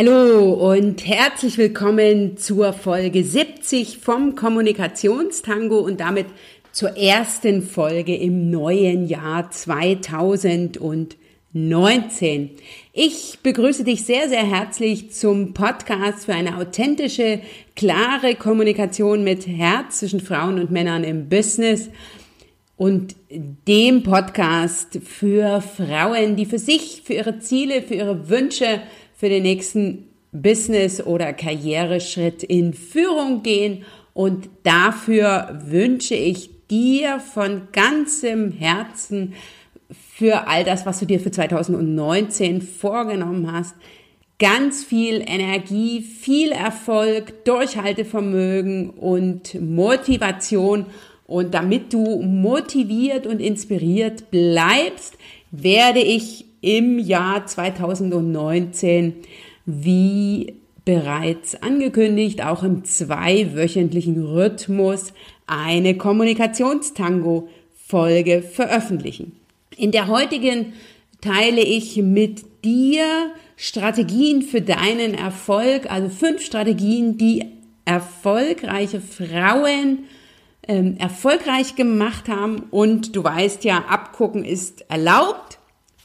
Hallo und herzlich willkommen zur Folge 70 vom Kommunikationstango und damit zur ersten Folge im neuen Jahr 2019. Ich begrüße dich sehr, sehr herzlich zum Podcast für eine authentische, klare Kommunikation mit Herz zwischen Frauen und Männern im Business und dem Podcast für Frauen, die für sich, für ihre Ziele, für ihre Wünsche, für den nächsten Business- oder Karriereschritt in Führung gehen. Und dafür wünsche ich dir von ganzem Herzen für all das, was du dir für 2019 vorgenommen hast, ganz viel Energie, viel Erfolg, Durchhaltevermögen und Motivation. Und damit du motiviert und inspiriert bleibst, werde ich im Jahr 2019, wie bereits angekündigt, auch im zweiwöchentlichen Rhythmus eine Kommunikationstango-Folge veröffentlichen. In der heutigen teile ich mit dir Strategien für deinen Erfolg, also fünf Strategien, die erfolgreiche Frauen ähm, erfolgreich gemacht haben. Und du weißt ja, abgucken ist erlaubt.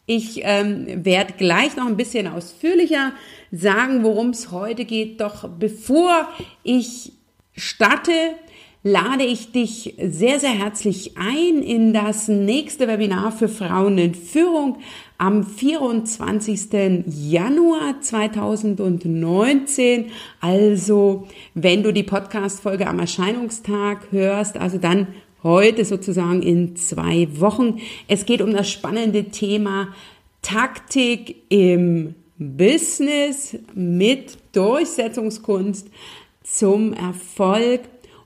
Ich ähm, werde gleich noch ein bisschen ausführlicher sagen, worum es heute geht. Doch bevor ich starte, lade ich dich sehr, sehr herzlich ein in das nächste Webinar für Frauen in Führung am 24. Januar 2019. Also, wenn du die Podcast-Folge am Erscheinungstag hörst, also dann heute sozusagen in zwei Wochen. Es geht um das spannende Thema Taktik im Business mit Durchsetzungskunst zum Erfolg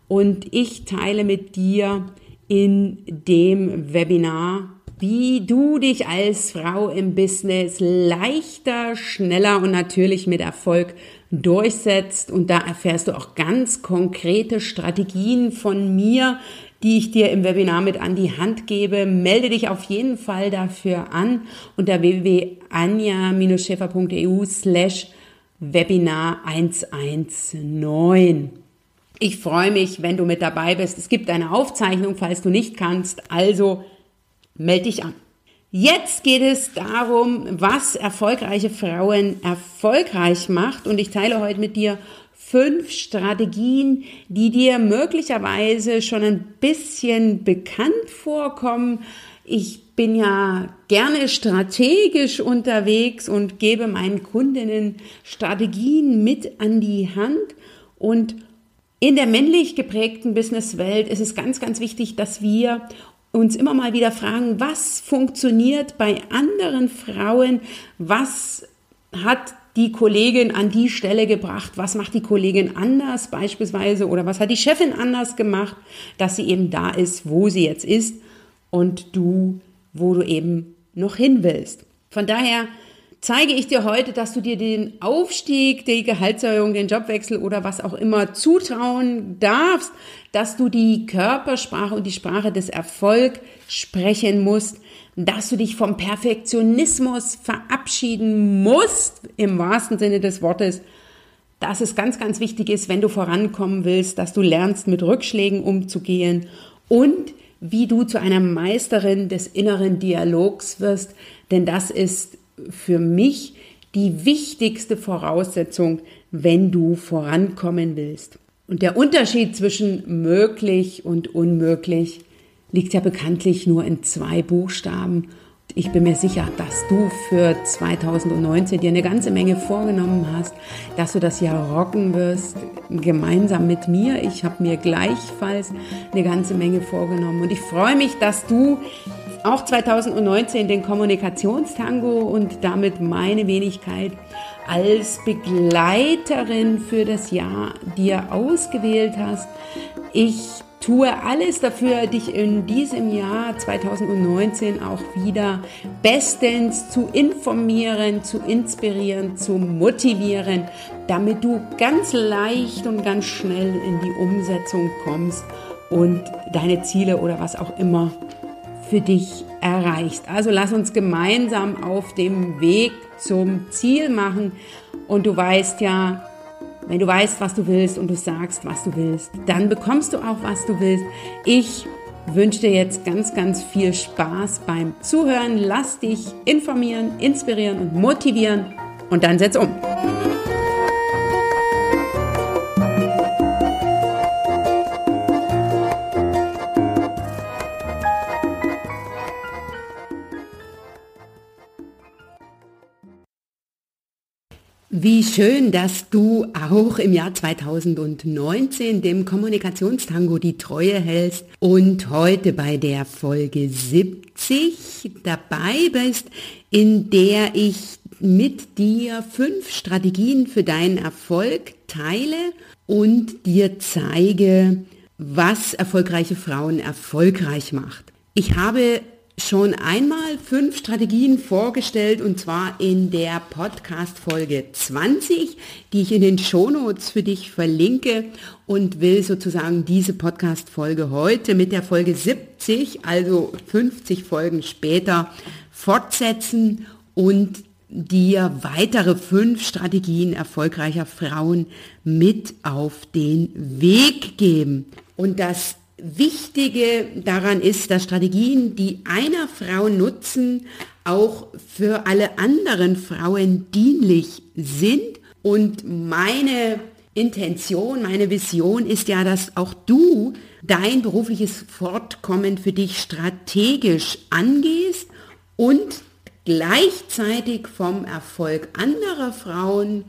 und ich teile mit dir in dem Webinar, wie du dich als Frau im Business leichter, schneller und natürlich mit Erfolg durchsetzt. Und da erfährst du auch ganz konkrete Strategien von mir, die ich dir im Webinar mit an die Hand gebe. Melde dich auf jeden Fall dafür an unter www.anja-schäfer.eu slash Webinar 119. Ich freue mich, wenn du mit dabei bist. Es gibt eine Aufzeichnung, falls du nicht kannst. Also melde dich an. Jetzt geht es darum, was erfolgreiche Frauen erfolgreich macht. Und ich teile heute mit dir fünf Strategien, die dir möglicherweise schon ein bisschen bekannt vorkommen. Ich bin ja gerne strategisch unterwegs und gebe meinen Kundinnen Strategien mit an die Hand. Und in der männlich geprägten Businesswelt ist es ganz, ganz wichtig, dass wir uns immer mal wieder fragen, was funktioniert bei anderen Frauen, was hat die Kollegin an die Stelle gebracht? Was macht die Kollegin anders beispielsweise? Oder was hat die Chefin anders gemacht, dass sie eben da ist, wo sie jetzt ist und du, wo du eben noch hin willst? Von daher zeige ich dir heute, dass du dir den Aufstieg, die Gehaltserhöhung, den Jobwechsel oder was auch immer zutrauen darfst, dass du die Körpersprache und die Sprache des Erfolgs sprechen musst, dass du dich vom Perfektionismus verabschieden musst, im wahrsten Sinne des Wortes, dass es ganz, ganz wichtig ist, wenn du vorankommen willst, dass du lernst, mit Rückschlägen umzugehen und wie du zu einer Meisterin des inneren Dialogs wirst, denn das ist für mich die wichtigste Voraussetzung, wenn du vorankommen willst. Und der Unterschied zwischen möglich und unmöglich liegt ja bekanntlich nur in zwei Buchstaben. Ich bin mir sicher, dass du für 2019 dir eine ganze Menge vorgenommen hast, dass du das Jahr rocken wirst, gemeinsam mit mir. Ich habe mir gleichfalls eine ganze Menge vorgenommen und ich freue mich, dass du auch 2019 den Kommunikationstango und damit meine Wenigkeit als Begleiterin für das Jahr dir ausgewählt hast. Ich tue alles dafür, dich in diesem Jahr 2019 auch wieder bestens zu informieren, zu inspirieren, zu motivieren, damit du ganz leicht und ganz schnell in die Umsetzung kommst und deine Ziele oder was auch immer für dich erreichst. Also lass uns gemeinsam auf dem Weg zum Ziel machen Und du weißt ja, wenn du weißt, was du willst und du sagst, was du willst, dann bekommst du auch, was du willst. Ich wünsche dir jetzt ganz, ganz viel Spaß beim Zuhören. Lass dich informieren, inspirieren und motivieren und dann setz um. Wie schön, dass du auch im Jahr 2019 dem Kommunikationstango die Treue hältst und heute bei der Folge 70 dabei bist, in der ich mit dir fünf Strategien für deinen Erfolg teile und dir zeige, was erfolgreiche Frauen erfolgreich macht. Ich habe schon einmal fünf Strategien vorgestellt und zwar in der Podcast-Folge 20, die ich in den Shownotes für dich verlinke und will sozusagen diese Podcast-Folge heute mit der Folge 70, also 50 Folgen später, fortsetzen und dir weitere fünf Strategien erfolgreicher Frauen mit auf den Weg geben. Und das Wichtige daran ist, dass Strategien, die einer Frau nutzen, auch für alle anderen Frauen dienlich sind. Und meine Intention, meine Vision ist ja, dass auch du dein berufliches Fortkommen für dich strategisch angehst und gleichzeitig vom Erfolg anderer Frauen,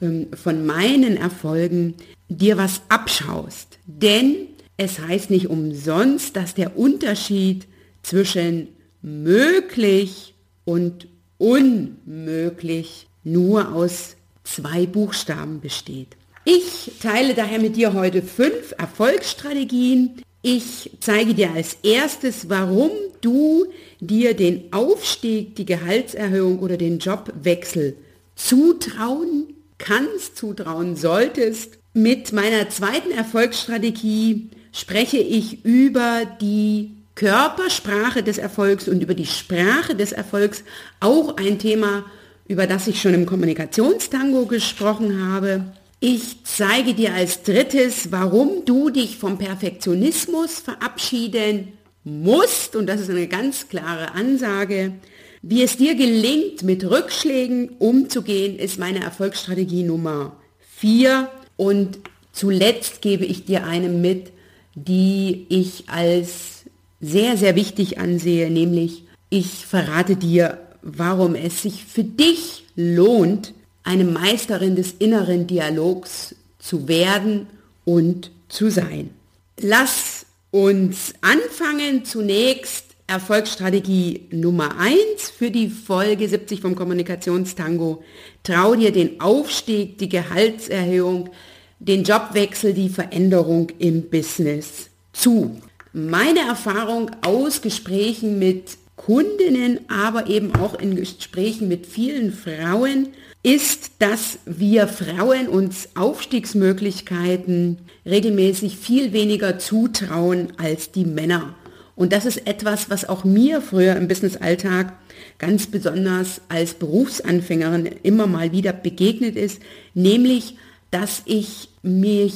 ähm, von meinen Erfolgen, dir was abschaust. Denn es heißt nicht umsonst, dass der Unterschied zwischen möglich und unmöglich nur aus zwei Buchstaben besteht. Ich teile daher mit dir heute fünf Erfolgsstrategien. Ich zeige dir als erstes, warum du dir den Aufstieg, die Gehaltserhöhung oder den Jobwechsel zutrauen kannst, zutrauen solltest. Mit meiner zweiten Erfolgsstrategie spreche ich über die Körpersprache des Erfolgs und über die Sprache des Erfolgs, auch ein Thema, über das ich schon im Kommunikationstango gesprochen habe. Ich zeige dir als drittes, warum du dich vom Perfektionismus verabschieden musst, und das ist eine ganz klare Ansage. Wie es dir gelingt, mit Rückschlägen umzugehen, ist meine Erfolgsstrategie Nummer vier. Und zuletzt gebe ich dir eine mit, die ich als sehr, sehr wichtig ansehe, nämlich ich verrate dir, warum es sich für dich lohnt, eine Meisterin des inneren Dialogs zu werden und zu sein. Lass uns anfangen zunächst Erfolgsstrategie Nummer 1 für die Folge 70 vom Kommunikationstango. Trau dir den Aufstieg, die Gehaltserhöhung, den Jobwechsel, die Veränderung im Business zu. Meine Erfahrung aus Gesprächen mit Kundinnen, aber eben auch in Gesprächen mit vielen Frauen ist, dass wir Frauen uns Aufstiegsmöglichkeiten regelmäßig viel weniger zutrauen als die Männer. Und das ist etwas, was auch mir früher im Businessalltag ganz besonders als Berufsanfängerin immer mal wieder begegnet ist, nämlich dass ich mich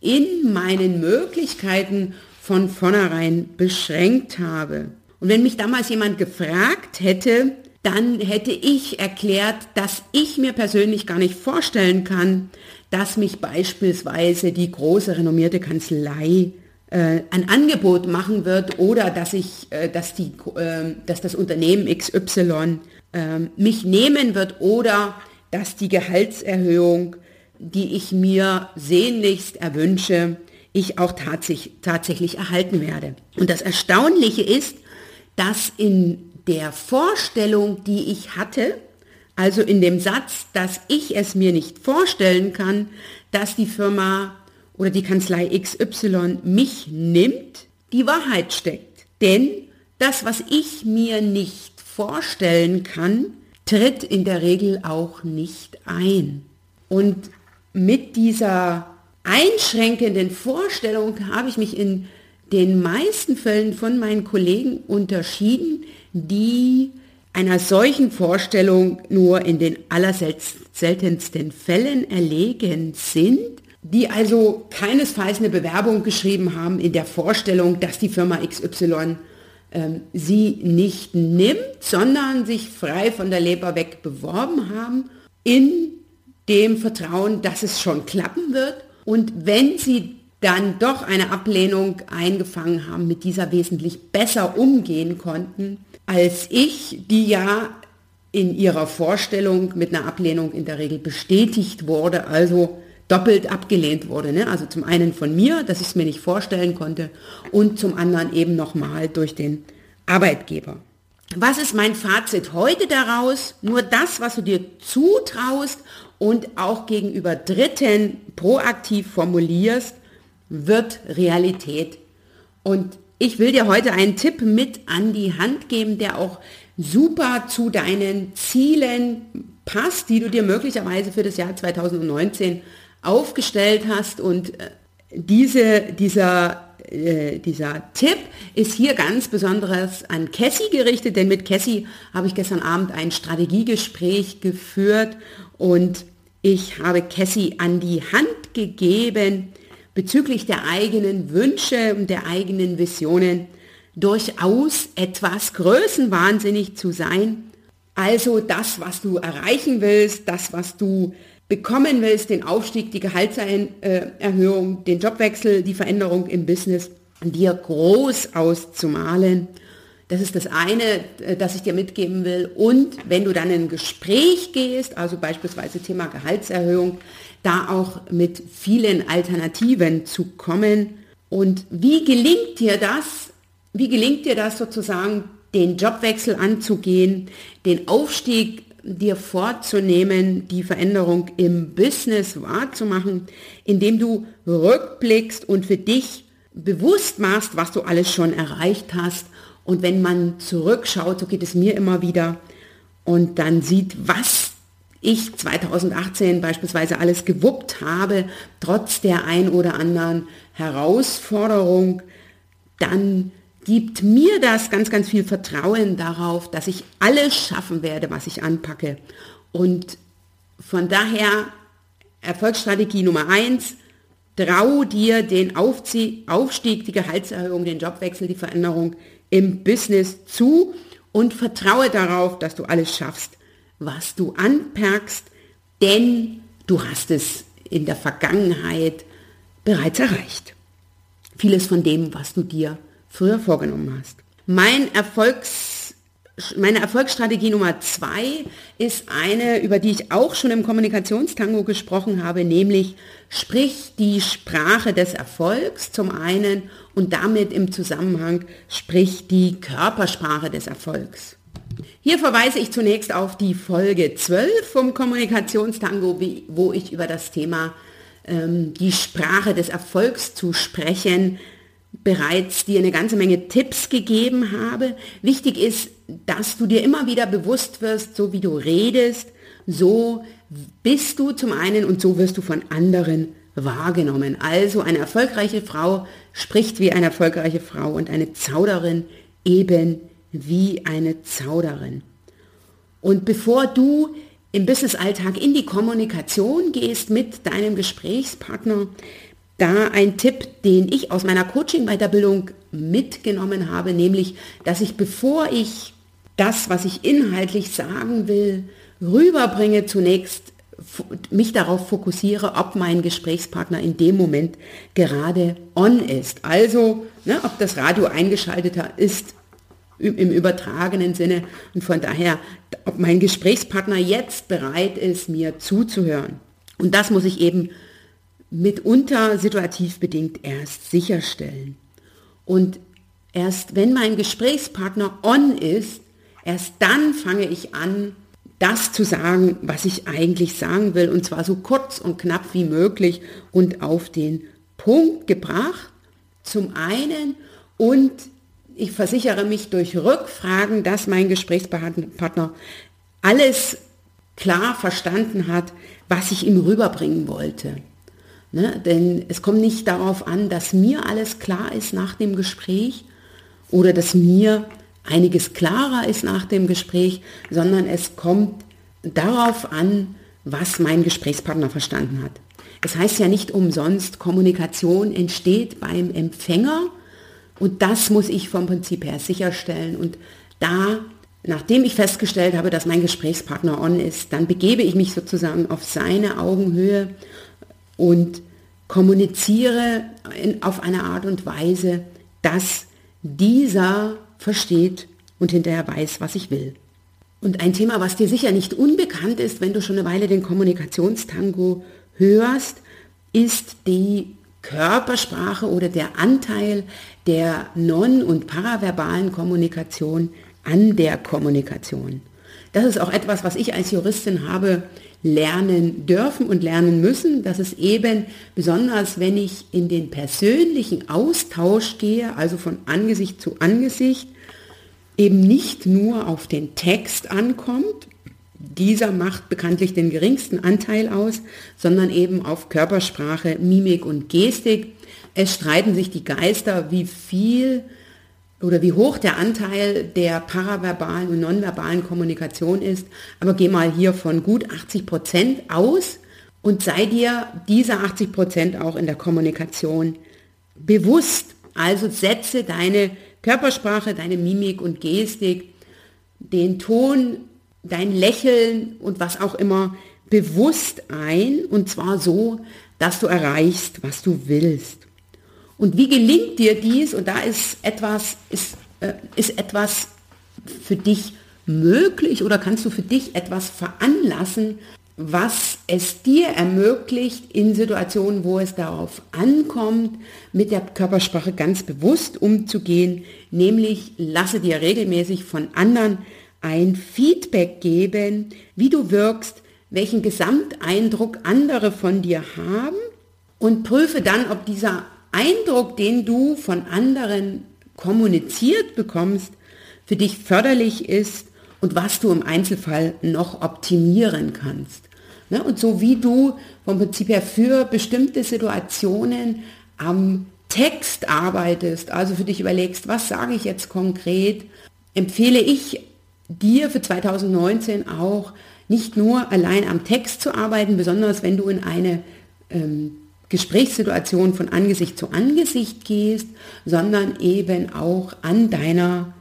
in meinen Möglichkeiten von vornherein beschränkt habe. Und wenn mich damals jemand gefragt hätte, dann hätte ich erklärt, dass ich mir persönlich gar nicht vorstellen kann, dass mich beispielsweise die große renommierte Kanzlei äh, ein Angebot machen wird oder dass ich, äh, dass die, äh, dass das Unternehmen XY äh, mich nehmen wird oder dass die Gehaltserhöhung die ich mir sehnlichst erwünsche, ich auch tatsächlich, tatsächlich erhalten werde. Und das Erstaunliche ist, dass in der Vorstellung, die ich hatte, also in dem Satz, dass ich es mir nicht vorstellen kann, dass die Firma oder die Kanzlei XY mich nimmt, die Wahrheit steckt. Denn das, was ich mir nicht vorstellen kann, tritt in der Regel auch nicht ein. Und mit dieser einschränkenden Vorstellung habe ich mich in den meisten Fällen von meinen Kollegen unterschieden, die einer solchen Vorstellung nur in den allerseltensten Fällen erlegen sind, die also keinesfalls eine Bewerbung geschrieben haben in der Vorstellung, dass die Firma XY ähm, sie nicht nimmt, sondern sich frei von der Leber weg beworben haben, in dem Vertrauen, dass es schon klappen wird. Und wenn sie dann doch eine Ablehnung eingefangen haben, mit dieser wesentlich besser umgehen konnten, als ich, die ja in ihrer Vorstellung mit einer Ablehnung in der Regel bestätigt wurde, also doppelt abgelehnt wurde. Ne? Also zum einen von mir, dass ich es mir nicht vorstellen konnte und zum anderen eben nochmal durch den Arbeitgeber. Was ist mein Fazit heute daraus? Nur das, was du dir zutraust und auch gegenüber Dritten proaktiv formulierst, wird Realität. Und ich will dir heute einen Tipp mit an die Hand geben, der auch super zu deinen Zielen passt, die du dir möglicherweise für das Jahr 2019 aufgestellt hast. Und äh, diese, dieser, äh, dieser Tipp ist hier ganz besonders an Cassie gerichtet, denn mit Cassie habe ich gestern Abend ein Strategiegespräch geführt und ich habe Cassie an die Hand gegeben, bezüglich der eigenen Wünsche und der eigenen Visionen durchaus etwas größenwahnsinnig zu sein. Also das, was du erreichen willst, das, was du bekommen willst, den Aufstieg, die Gehaltserhöhung, den Jobwechsel, die Veränderung im Business, dir groß auszumalen. Das ist das eine, äh, das ich dir mitgeben will. Und wenn du dann in ein Gespräch gehst, also beispielsweise Thema Gehaltserhöhung, da auch mit vielen Alternativen zu kommen. Und wie gelingt dir das? Wie gelingt dir das sozusagen, den Jobwechsel anzugehen, den Aufstieg dir vorzunehmen, die Veränderung im Business wahrzumachen, indem du rückblickst und für dich bewusst machst, was du alles schon erreicht hast. Und wenn man zurückschaut, so geht es mir immer wieder, und dann sieht, was ich 2018 beispielsweise alles gewuppt habe, trotz der ein oder anderen Herausforderung, dann gibt mir das ganz, ganz viel Vertrauen darauf, dass ich alles schaffen werde, was ich anpacke. Und von daher Erfolgsstrategie Nummer eins, trau dir den Aufstieg, die Gehaltserhöhung, den Jobwechsel, die Veränderung im Business zu und vertraue darauf, dass du alles schaffst was du anpackst, denn du hast es in der Vergangenheit bereits erreicht. Vieles von dem, was du dir früher vorgenommen hast. Mein Erfolgs, meine Erfolgsstrategie Nummer zwei ist eine, über die ich auch schon im Kommunikationstango gesprochen habe, nämlich sprich die Sprache des Erfolgs zum einen und damit im Zusammenhang sprich die Körpersprache des Erfolgs. Hier verweise ich zunächst auf die Folge 12 vom Kommunikationstango, wo ich über das Thema ähm, die Sprache des Erfolgs zu sprechen bereits dir eine ganze Menge Tipps gegeben habe. Wichtig ist, dass du dir immer wieder bewusst wirst, so wie du redest, so bist du zum einen und so wirst du von anderen wahrgenommen. Also eine erfolgreiche Frau spricht wie eine erfolgreiche Frau und eine Zauderin eben wie eine Zauderin. Und bevor du im Business-Alltag in die Kommunikation gehst mit deinem Gesprächspartner, da ein Tipp, den ich aus meiner Coaching-Weiterbildung mitgenommen habe, nämlich, dass ich bevor ich das, was ich inhaltlich sagen will, rüberbringe, zunächst mich darauf fokussiere, ob mein Gesprächspartner in dem Moment gerade on ist. Also, ne, ob das Radio eingeschaltet ist im übertragenen Sinne und von daher, ob mein Gesprächspartner jetzt bereit ist, mir zuzuhören. Und das muss ich eben mitunter situativ bedingt erst sicherstellen. Und erst wenn mein Gesprächspartner on ist, erst dann fange ich an, das zu sagen, was ich eigentlich sagen will, und zwar so kurz und knapp wie möglich und auf den Punkt gebracht, zum einen, und ich versichere mich durch Rückfragen, dass mein Gesprächspartner alles klar verstanden hat, was ich ihm rüberbringen wollte. Ne? Denn es kommt nicht darauf an, dass mir alles klar ist nach dem Gespräch oder dass mir einiges klarer ist nach dem Gespräch, sondern es kommt darauf an, was mein Gesprächspartner verstanden hat. Es heißt ja nicht umsonst, Kommunikation entsteht beim Empfänger und das muss ich vom Prinzip her sicherstellen. Und da, nachdem ich festgestellt habe, dass mein Gesprächspartner on ist, dann begebe ich mich sozusagen auf seine Augenhöhe und kommuniziere in, auf eine Art und Weise, dass dieser versteht und hinterher weiß, was ich will. Und ein Thema, was dir sicher nicht unbekannt ist, wenn du schon eine Weile den Kommunikationstango hörst, ist die Körpersprache oder der Anteil der non- und paraverbalen Kommunikation an der Kommunikation. Das ist auch etwas, was ich als Juristin habe lernen dürfen und lernen müssen, dass es eben besonders, wenn ich in den persönlichen Austausch gehe, also von Angesicht zu Angesicht, eben nicht nur auf den Text ankommt, dieser macht bekanntlich den geringsten Anteil aus, sondern eben auf Körpersprache, Mimik und Gestik. Es streiten sich die Geister, wie viel oder wie hoch der Anteil der paraverbalen und nonverbalen Kommunikation ist. Aber geh mal hier von gut 80 Prozent aus und sei dir dieser 80 Prozent auch in der Kommunikation bewusst. Also setze deine Körpersprache, deine Mimik und Gestik, den Ton, dein Lächeln und was auch immer bewusst ein und zwar so, dass du erreichst, was du willst. Und wie gelingt dir dies? Und da ist etwas, ist, äh, ist etwas für dich möglich oder kannst du für dich etwas veranlassen, was es dir ermöglicht, in Situationen, wo es darauf ankommt, mit der Körpersprache ganz bewusst umzugehen, nämlich lasse dir regelmäßig von anderen ein Feedback geben, wie du wirkst, welchen Gesamteindruck andere von dir haben und prüfe dann, ob dieser Eindruck, den du von anderen kommuniziert bekommst, für dich förderlich ist und was du im Einzelfall noch optimieren kannst. Ne? Und so wie du vom Prinzip her für bestimmte Situationen am Text arbeitest, also für dich überlegst, was sage ich jetzt konkret, empfehle ich dir für 2019 auch nicht nur allein am Text zu arbeiten, besonders wenn du in eine ähm, Gesprächssituation von Angesicht zu Angesicht gehst, sondern eben auch an deiner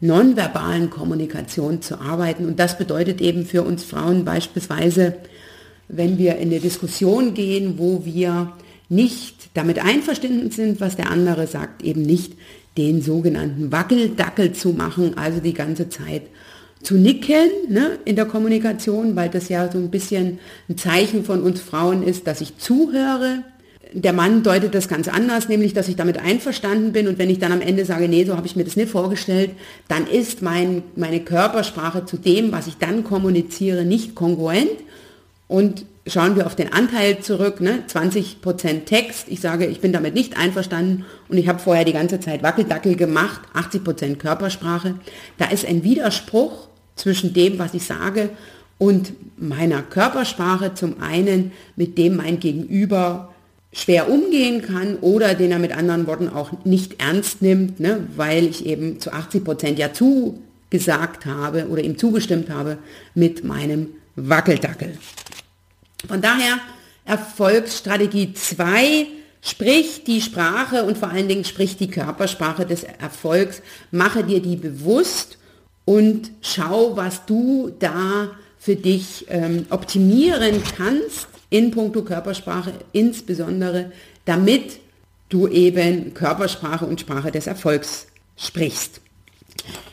nonverbalen Kommunikation zu arbeiten. Und das bedeutet eben für uns Frauen beispielsweise, wenn wir in eine Diskussion gehen, wo wir nicht damit einverstanden sind, was der andere sagt, eben nicht den sogenannten Wackeldackel zu machen, also die ganze Zeit zu nicken ne, in der Kommunikation, weil das ja so ein bisschen ein Zeichen von uns Frauen ist, dass ich zuhöre der Mann deutet das ganz anders, nämlich, dass ich damit einverstanden bin und wenn ich dann am Ende sage, nee, so habe ich mir das nicht vorgestellt, dann ist mein, meine Körpersprache zu dem, was ich dann kommuniziere, nicht kongruent. Und schauen wir auf den Anteil zurück, ne? 20% Text, ich sage, ich bin damit nicht einverstanden und ich habe vorher die ganze Zeit Wackeldackel gemacht, 80% Körpersprache. Da ist ein Widerspruch zwischen dem, was ich sage und meiner Körpersprache zum einen, mit dem mein Gegenüber schwer umgehen kann oder den er mit anderen Worten auch nicht ernst nimmt, ne, weil ich eben zu 80 Prozent ja zugesagt habe oder ihm zugestimmt habe mit meinem Wackeldackel. Von daher Erfolgsstrategie 2, sprich die Sprache und vor allen Dingen sprich die Körpersprache des Erfolgs, mache dir die bewusst und schau, was du da für dich ähm, optimieren kannst in puncto Körpersprache, insbesondere damit du eben Körpersprache und Sprache des Erfolgs sprichst.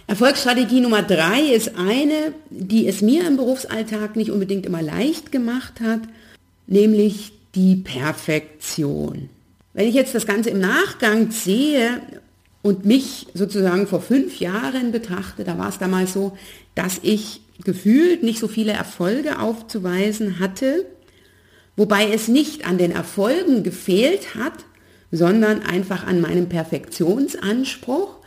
Erfolgsstrategie Nummer drei ist eine, die es mir im Berufsalltag nicht unbedingt immer leicht gemacht hat, nämlich die Perfektion. Wenn ich jetzt das Ganze im Nachgang sehe und mich sozusagen vor fünf Jahren betrachte, da war es damals so, dass ich gefühlt nicht so viele Erfolge aufzuweisen hatte, Wobei es nicht an den Erfolgen gefehlt hat, sondern einfach an meinem Perfektionsanspruch,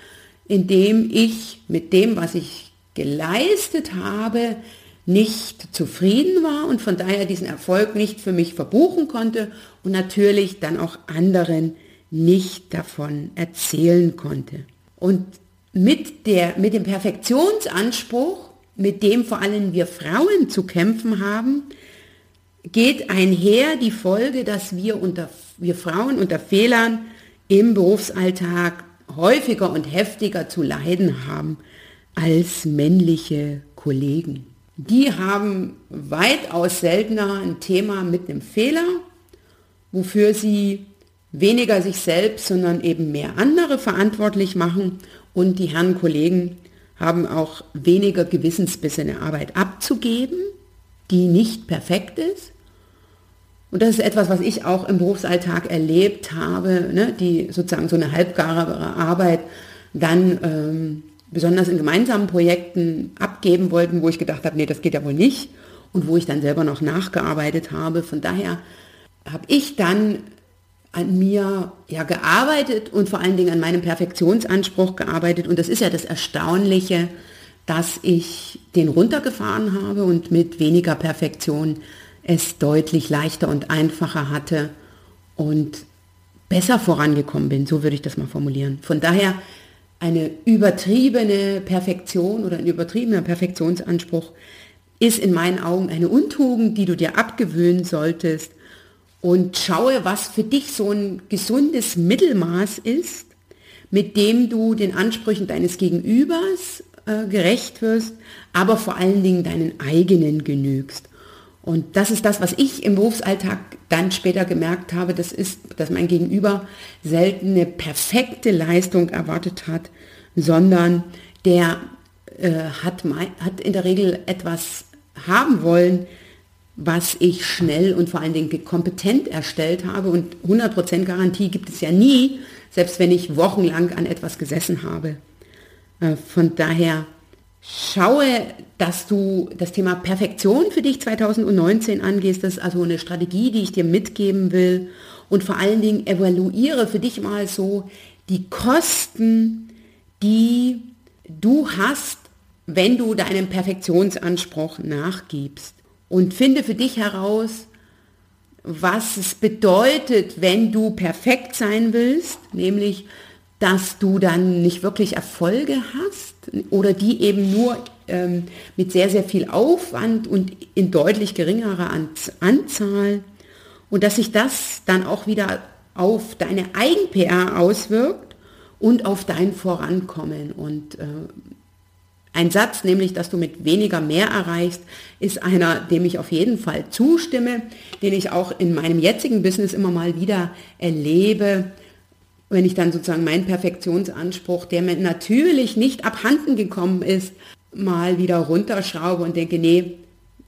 indem ich mit dem, was ich geleistet habe, nicht zufrieden war und von daher diesen Erfolg nicht für mich verbuchen konnte und natürlich dann auch anderen nicht davon erzählen konnte. Und mit, der, mit dem Perfektionsanspruch, mit dem vor allem wir Frauen zu kämpfen haben, geht einher die Folge, dass wir, unter, wir Frauen unter Fehlern im Berufsalltag häufiger und heftiger zu leiden haben als männliche Kollegen. Die haben weitaus seltener ein Thema mit einem Fehler, wofür sie weniger sich selbst, sondern eben mehr andere verantwortlich machen. Und die Herren Kollegen haben auch weniger gewissensbissene Arbeit abzugeben, die nicht perfekt ist. Und das ist etwas, was ich auch im Berufsalltag erlebt habe, ne, die sozusagen so eine halbgare Arbeit dann ähm, besonders in gemeinsamen Projekten abgeben wollten, wo ich gedacht habe, nee, das geht ja wohl nicht und wo ich dann selber noch nachgearbeitet habe. Von daher habe ich dann an mir ja gearbeitet und vor allen Dingen an meinem Perfektionsanspruch gearbeitet. Und das ist ja das Erstaunliche, dass ich den runtergefahren habe und mit weniger Perfektion es deutlich leichter und einfacher hatte und besser vorangekommen bin. So würde ich das mal formulieren. Von daher eine übertriebene Perfektion oder ein übertriebener Perfektionsanspruch ist in meinen Augen eine Untugend, die du dir abgewöhnen solltest und schaue, was für dich so ein gesundes Mittelmaß ist, mit dem du den Ansprüchen deines Gegenübers äh, gerecht wirst, aber vor allen Dingen deinen eigenen genügst. Und das ist das, was ich im Berufsalltag dann später gemerkt habe, das ist, dass mein Gegenüber selten eine perfekte Leistung erwartet hat, sondern der äh, hat, hat in der Regel etwas haben wollen, was ich schnell und vor allen Dingen kompetent erstellt habe. Und 100% Garantie gibt es ja nie, selbst wenn ich wochenlang an etwas gesessen habe. Äh, von daher schaue, dass du das Thema Perfektion für dich 2019 angehst. Das ist also eine Strategie, die ich dir mitgeben will. Und vor allen Dingen evaluiere für dich mal so die Kosten, die du hast, wenn du deinem Perfektionsanspruch nachgibst und finde für dich heraus, was es bedeutet, wenn du perfekt sein willst, nämlich dass du dann nicht wirklich Erfolge hast oder die eben nur ähm, mit sehr, sehr viel Aufwand und in deutlich geringerer Anzahl und dass sich das dann auch wieder auf deine Eigen-PR auswirkt und auf dein Vorankommen. Und äh, ein Satz, nämlich, dass du mit weniger mehr erreichst, ist einer, dem ich auf jeden Fall zustimme, den ich auch in meinem jetzigen Business immer mal wieder erlebe, wenn ich dann sozusagen meinen Perfektionsanspruch, der mir natürlich nicht abhanden gekommen ist, mal wieder runterschraube und denke, nee,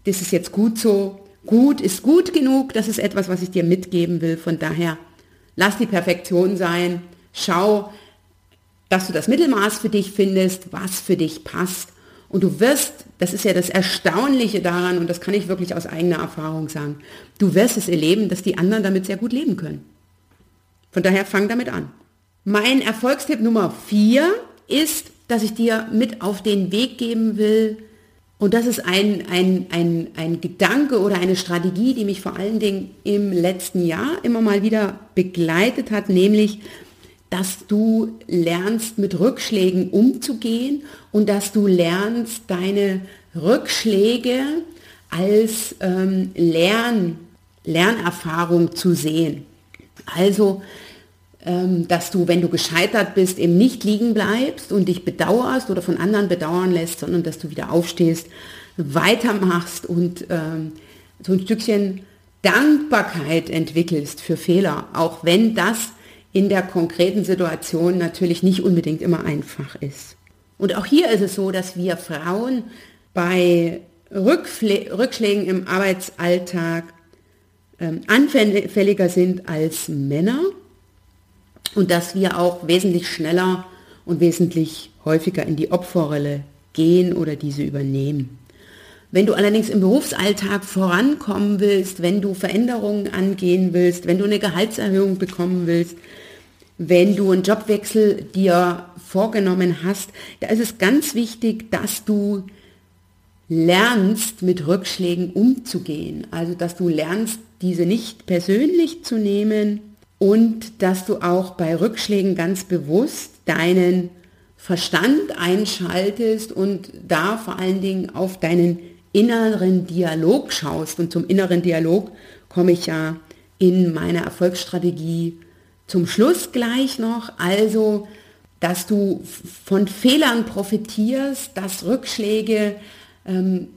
das ist jetzt gut so, gut ist gut genug, das ist etwas, was ich dir mitgeben will. Von daher, lass die Perfektion sein, schau, dass du das Mittelmaß für dich findest, was für dich passt. Und du wirst, das ist ja das Erstaunliche daran, und das kann ich wirklich aus eigener Erfahrung sagen, du wirst es erleben, dass die anderen damit sehr gut leben können. Von daher fang damit an. Mein Erfolgstipp Nummer vier ist, dass ich dir mit auf den Weg geben will, und das ist ein, ein, ein, ein Gedanke oder eine Strategie, die mich vor allen Dingen im letzten Jahr immer mal wieder begleitet hat, nämlich dass du lernst, mit Rückschlägen umzugehen und dass du lernst, deine Rückschläge als ähm, Lern, Lernerfahrung zu sehen. Also, ähm, dass du, wenn du gescheitert bist, eben nicht liegen bleibst und dich bedauerst oder von anderen bedauern lässt, sondern dass du wieder aufstehst, weitermachst und ähm, so ein Stückchen Dankbarkeit entwickelst für Fehler, auch wenn das in der konkreten Situation natürlich nicht unbedingt immer einfach ist. Und auch hier ist es so, dass wir Frauen bei Rückfl Rückschlägen im Arbeitsalltag ähm, anfälliger sind als Männer und dass wir auch wesentlich schneller und wesentlich häufiger in die Opferrolle gehen oder diese übernehmen. Wenn du allerdings im Berufsalltag vorankommen willst, wenn du Veränderungen angehen willst, wenn du eine Gehaltserhöhung bekommen willst, wenn du einen Jobwechsel dir vorgenommen hast, da ist es ganz wichtig, dass du lernst, mit Rückschlägen umzugehen. Also, dass du lernst, diese nicht persönlich zu nehmen und dass du auch bei Rückschlägen ganz bewusst deinen Verstand einschaltest und da vor allen Dingen auf deinen inneren Dialog schaust. Und zum inneren Dialog komme ich ja in meiner Erfolgsstrategie zum Schluss gleich noch. Also, dass du von Fehlern profitierst, dass Rückschläge ähm,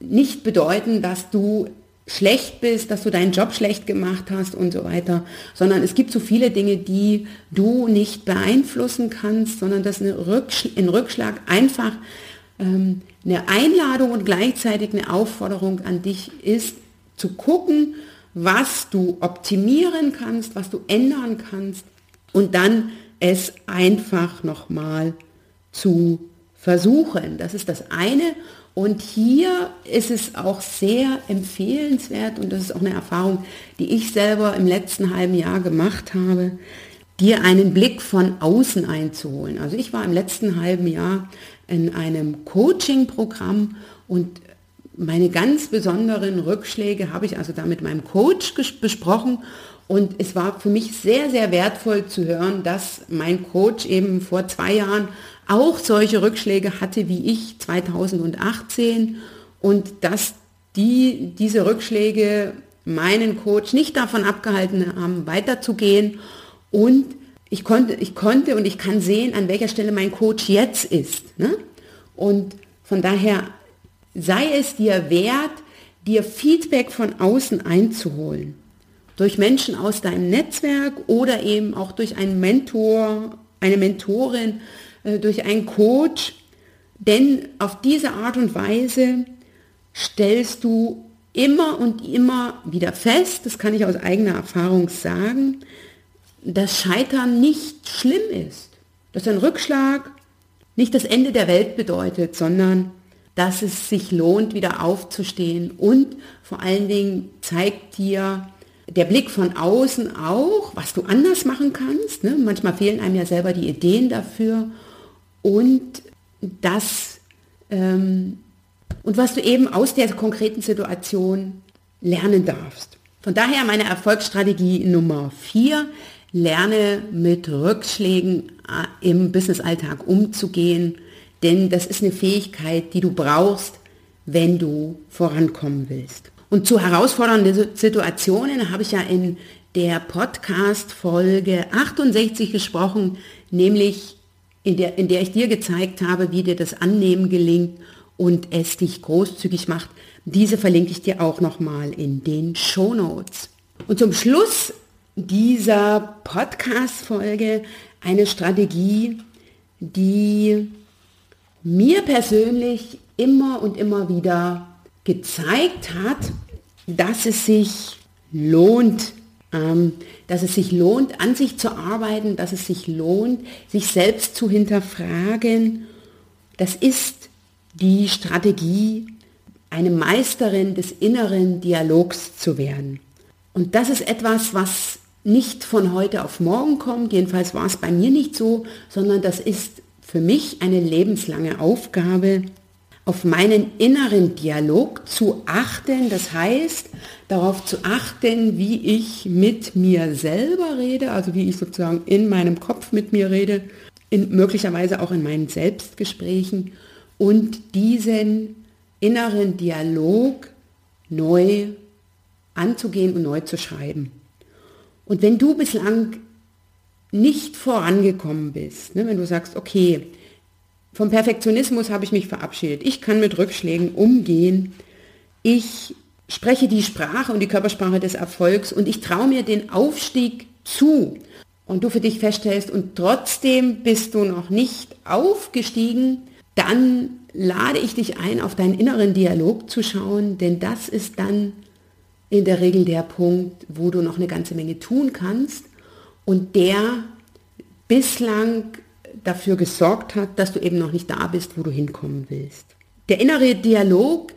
nicht bedeuten, dass du schlecht bist, dass du deinen Job schlecht gemacht hast und so weiter, sondern es gibt so viele Dinge, die du nicht beeinflussen kannst, sondern dass ein Rückschlag einfach ähm, eine Einladung und gleichzeitig eine Aufforderung an dich ist, zu gucken, was du optimieren kannst, was du ändern kannst und dann es einfach nochmal zu versuchen. Das ist das eine. Und hier ist es auch sehr empfehlenswert, und das ist auch eine Erfahrung, die ich selber im letzten halben Jahr gemacht habe, dir einen Blick von außen einzuholen. Also ich war im letzten halben Jahr in einem Coaching-Programm und meine ganz besonderen Rückschläge habe ich also da mit meinem Coach besprochen und es war für mich sehr, sehr wertvoll zu hören, dass mein Coach eben vor zwei Jahren auch solche Rückschläge hatte wie ich 2018 und dass die, diese Rückschläge meinen Coach nicht davon abgehalten haben, weiterzugehen und ich konnte, ich konnte und ich kann sehen, an welcher Stelle mein Coach jetzt ist. Ne? Und von daher sei es dir wert, dir Feedback von außen einzuholen. Durch Menschen aus deinem Netzwerk oder eben auch durch einen Mentor, eine Mentorin, äh, durch einen Coach. Denn auf diese Art und Weise stellst du immer und immer wieder fest, das kann ich aus eigener Erfahrung sagen, dass Scheitern nicht schlimm ist. Dass ein Rückschlag nicht das Ende der Welt bedeutet, sondern dass es sich lohnt, wieder aufzustehen. Und vor allen Dingen zeigt dir der Blick von außen auch, was du anders machen kannst. Ne? Manchmal fehlen einem ja selber die Ideen dafür. Und das, ähm, und was du eben aus der konkreten Situation lernen darfst. Von daher meine Erfolgsstrategie Nummer vier lerne mit Rückschlägen äh, im Businessalltag umzugehen, denn das ist eine Fähigkeit, die du brauchst, wenn du vorankommen willst. Und zu herausfordernden Situationen habe ich ja in der Podcast-Folge 68 gesprochen, nämlich in der, in der ich dir gezeigt habe, wie dir das Annehmen gelingt und es dich großzügig macht. Diese verlinke ich dir auch nochmal in den Show Notes. Und zum Schluss dieser Podcast-Folge eine Strategie, die mir persönlich immer und immer wieder gezeigt hat, dass es sich lohnt, ähm, dass es sich lohnt, an sich zu arbeiten, dass es sich lohnt, sich selbst zu hinterfragen. Das ist die Strategie, eine Meisterin des inneren Dialogs zu werden. Und das ist etwas, was nicht von heute auf morgen kommt, jedenfalls war es bei mir nicht so, sondern das ist für mich eine lebenslange Aufgabe, auf meinen inneren Dialog zu achten, das heißt darauf zu achten, wie ich mit mir selber rede, also wie ich sozusagen in meinem Kopf mit mir rede, in, möglicherweise auch in meinen Selbstgesprächen und diesen inneren Dialog neu anzugehen und neu zu schreiben. Und wenn du bislang nicht vorangekommen bist, ne, wenn du sagst, okay, vom Perfektionismus habe ich mich verabschiedet, ich kann mit Rückschlägen umgehen, ich spreche die Sprache und die Körpersprache des Erfolgs und ich traue mir den Aufstieg zu und du für dich feststellst und trotzdem bist du noch nicht aufgestiegen, dann lade ich dich ein, auf deinen inneren Dialog zu schauen, denn das ist dann in der Regel der Punkt, wo du noch eine ganze Menge tun kannst und der bislang dafür gesorgt hat, dass du eben noch nicht da bist, wo du hinkommen willst. Der innere Dialog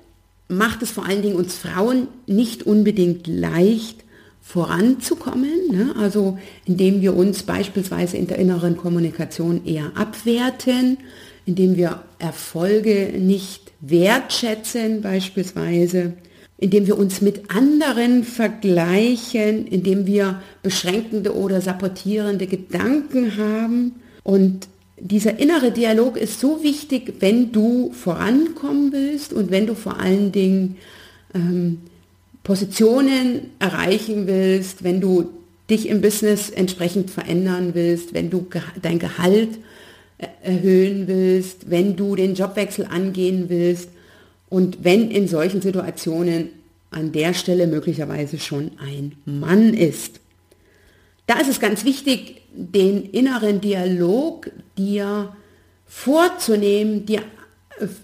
macht es vor allen Dingen uns Frauen nicht unbedingt leicht voranzukommen, ne? also indem wir uns beispielsweise in der inneren Kommunikation eher abwerten, indem wir Erfolge nicht wertschätzen beispielsweise, indem wir uns mit anderen vergleichen, indem wir beschränkende oder sabotierende Gedanken haben. Und dieser innere Dialog ist so wichtig, wenn du vorankommen willst und wenn du vor allen Dingen ähm, Positionen erreichen willst, wenn du dich im Business entsprechend verändern willst, wenn du dein Gehalt erhöhen willst, wenn du den Jobwechsel angehen willst und wenn in solchen Situationen an der Stelle möglicherweise schon ein Mann ist. Da ist es ganz wichtig, den inneren Dialog dir vorzunehmen, dir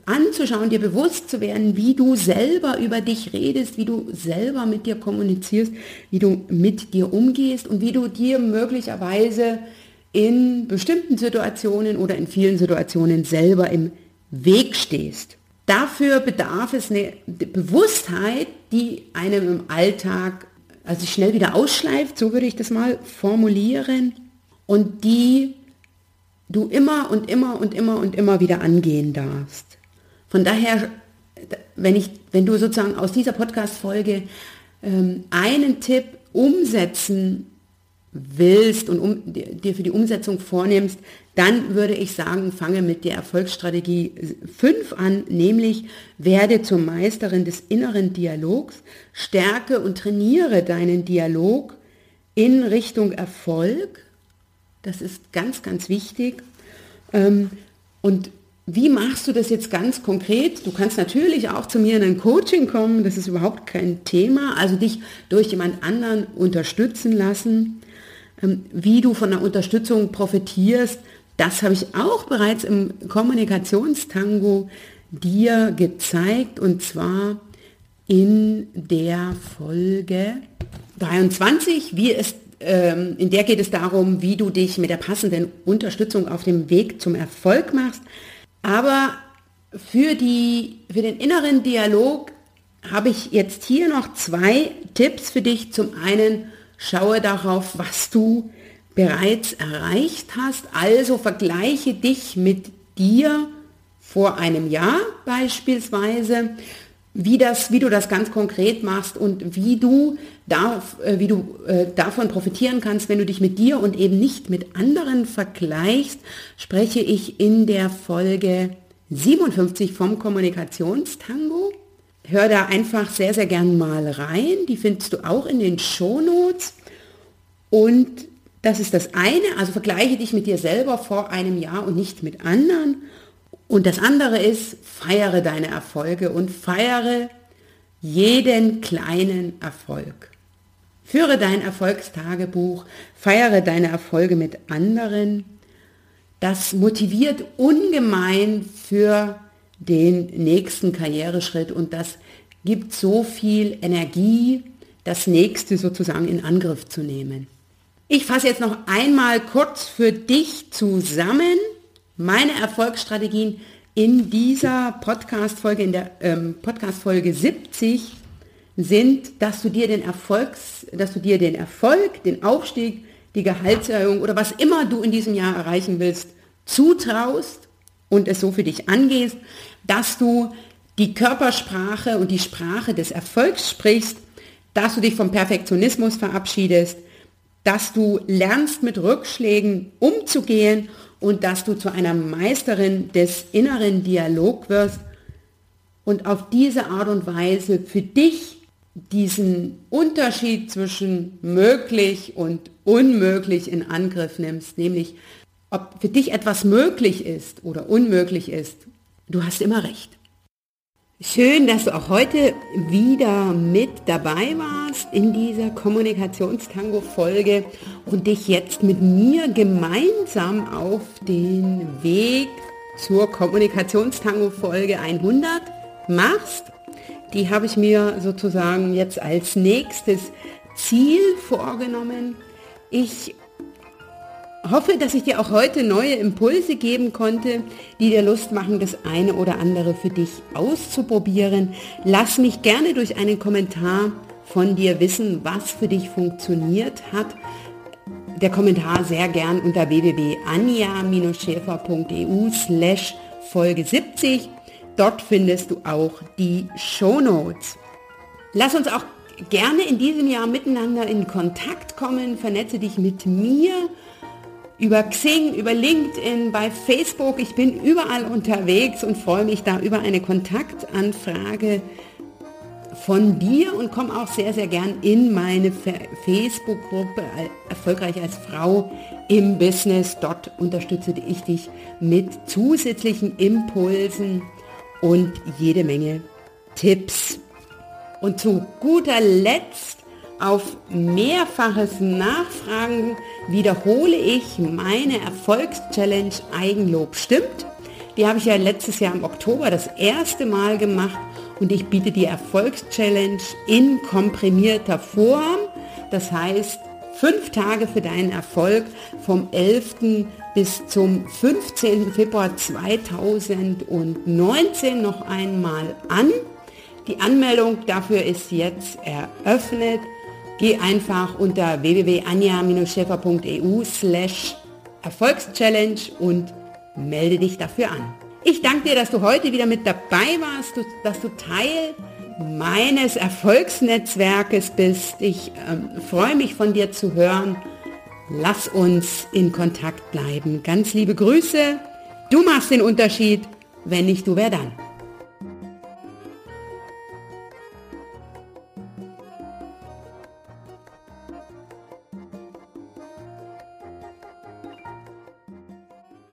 anzuschauen, dir bewusst zu werden, wie du selber über dich redest, wie du selber mit dir kommunizierst, wie du mit dir umgehst und wie du dir möglicherweise in bestimmten Situationen oder in vielen Situationen selber im Weg stehst. Dafür bedarf es eine Bewusstheit, die einem im Alltag also schnell wieder ausschleift, so würde ich das mal formulieren, und die du immer und immer und immer und immer wieder angehen darfst. Von daher, wenn, ich, wenn du sozusagen aus dieser Podcast-Folge ähm, einen Tipp umsetzen willst und um, dir für die Umsetzung vornimmst, dann würde ich sagen, fange mit der Erfolgsstrategie 5 an, nämlich werde zur Meisterin des inneren Dialogs, stärke und trainiere deinen Dialog in Richtung Erfolg. Das ist ganz, ganz wichtig. Ähm, und wie machst du das jetzt ganz konkret? Du kannst natürlich auch zu mir in ein Coaching kommen, das ist überhaupt kein Thema, also dich durch jemand anderen unterstützen lassen. Ähm, wie du von der Unterstützung profitierst, das habe ich auch bereits im Kommunikationstango dir gezeigt und zwar in der Folge 23, wie es, ähm, in der geht es darum, wie du dich mit der passenden Unterstützung auf dem Weg zum Erfolg machst. Aber für, die, für den inneren Dialog habe ich jetzt hier noch zwei Tipps für dich. Zum einen Schaue darauf, was du bereits erreicht hast. Also vergleiche dich mit dir vor einem Jahr beispielsweise, wie, das, wie du das ganz konkret machst und wie du, darf, äh, wie du äh, davon profitieren kannst, wenn du dich mit dir und eben nicht mit anderen vergleichst, spreche ich in der Folge 57 vom Kommunikationstango hör da einfach sehr, sehr gern mal rein. Die findest du auch in den Shownotes. Und das ist das eine, also vergleiche dich mit dir selber vor einem Jahr und nicht mit anderen. Und das andere ist, feiere deine Erfolge und feiere jeden kleinen Erfolg. Führe dein Erfolgstagebuch, feiere deine Erfolge mit anderen. Das motiviert ungemein für den nächsten Karriereschritt und das gibt so viel Energie, das nächste sozusagen in Angriff zu nehmen. Ich fasse jetzt noch einmal kurz für dich zusammen meine Erfolgsstrategien in dieser Podcast-Folge, in der ähm, Podcast-Folge 70 sind, dass du dir den Erfolgs, dass du dir den Erfolg, den Aufstieg, die Gehaltserhöhung oder was immer du in diesem Jahr erreichen willst, zutraust und es so für dich angehst, dass du die Körpersprache und die Sprache des Erfolgs sprichst, dass du dich vom Perfektionismus verabschiedest, dass du lernst mit Rückschlägen umzugehen und dass du zu einer Meisterin des inneren Dialog wirst und auf diese Art und Weise für dich diesen Unterschied zwischen möglich und unmöglich in Angriff nimmst, nämlich ob für dich etwas möglich ist oder unmöglich ist, du hast immer recht. Schön, dass du auch heute wieder mit dabei warst in dieser Kommunikationstango-Folge und dich jetzt mit mir gemeinsam auf den Weg zur Kommunikationstango-Folge 100 machst. Die habe ich mir sozusagen jetzt als nächstes Ziel vorgenommen. Ich hoffe, dass ich dir auch heute neue Impulse geben konnte, die dir Lust machen, das eine oder andere für dich auszuprobieren. Lass mich gerne durch einen Kommentar von dir wissen, was für dich funktioniert hat. Der Kommentar sehr gern unter www.anja-schäfer.eu slash Folge 70. Dort findest du auch die Show Notes. Lass uns auch gerne in diesem Jahr miteinander in Kontakt kommen. Vernetze dich mit mir über Xing, über LinkedIn, bei Facebook. Ich bin überall unterwegs und freue mich da über eine Kontaktanfrage von dir und komme auch sehr, sehr gern in meine Facebook-Gruppe Erfolgreich als Frau im Business. Dort unterstütze ich dich mit zusätzlichen Impulsen und jede Menge Tipps. Und zu guter Letzt auf mehrfaches Nachfragen wiederhole ich meine Erfolgschallenge Eigenlob stimmt. Die habe ich ja letztes Jahr im Oktober das erste Mal gemacht und ich biete die Erfolgschallenge in komprimierter Form. Das heißt, fünf Tage für deinen Erfolg vom 11. bis zum 15. Februar 2019 noch einmal an. Die Anmeldung dafür ist jetzt eröffnet. Geh einfach unter www.anja-schäfer.eu slash Erfolgschallenge und melde dich dafür an. Ich danke dir, dass du heute wieder mit dabei warst, dass du Teil meines Erfolgsnetzwerkes bist. Ich ähm, freue mich von dir zu hören. Lass uns in Kontakt bleiben. Ganz liebe Grüße. Du machst den Unterschied. Wenn nicht du, wer dann?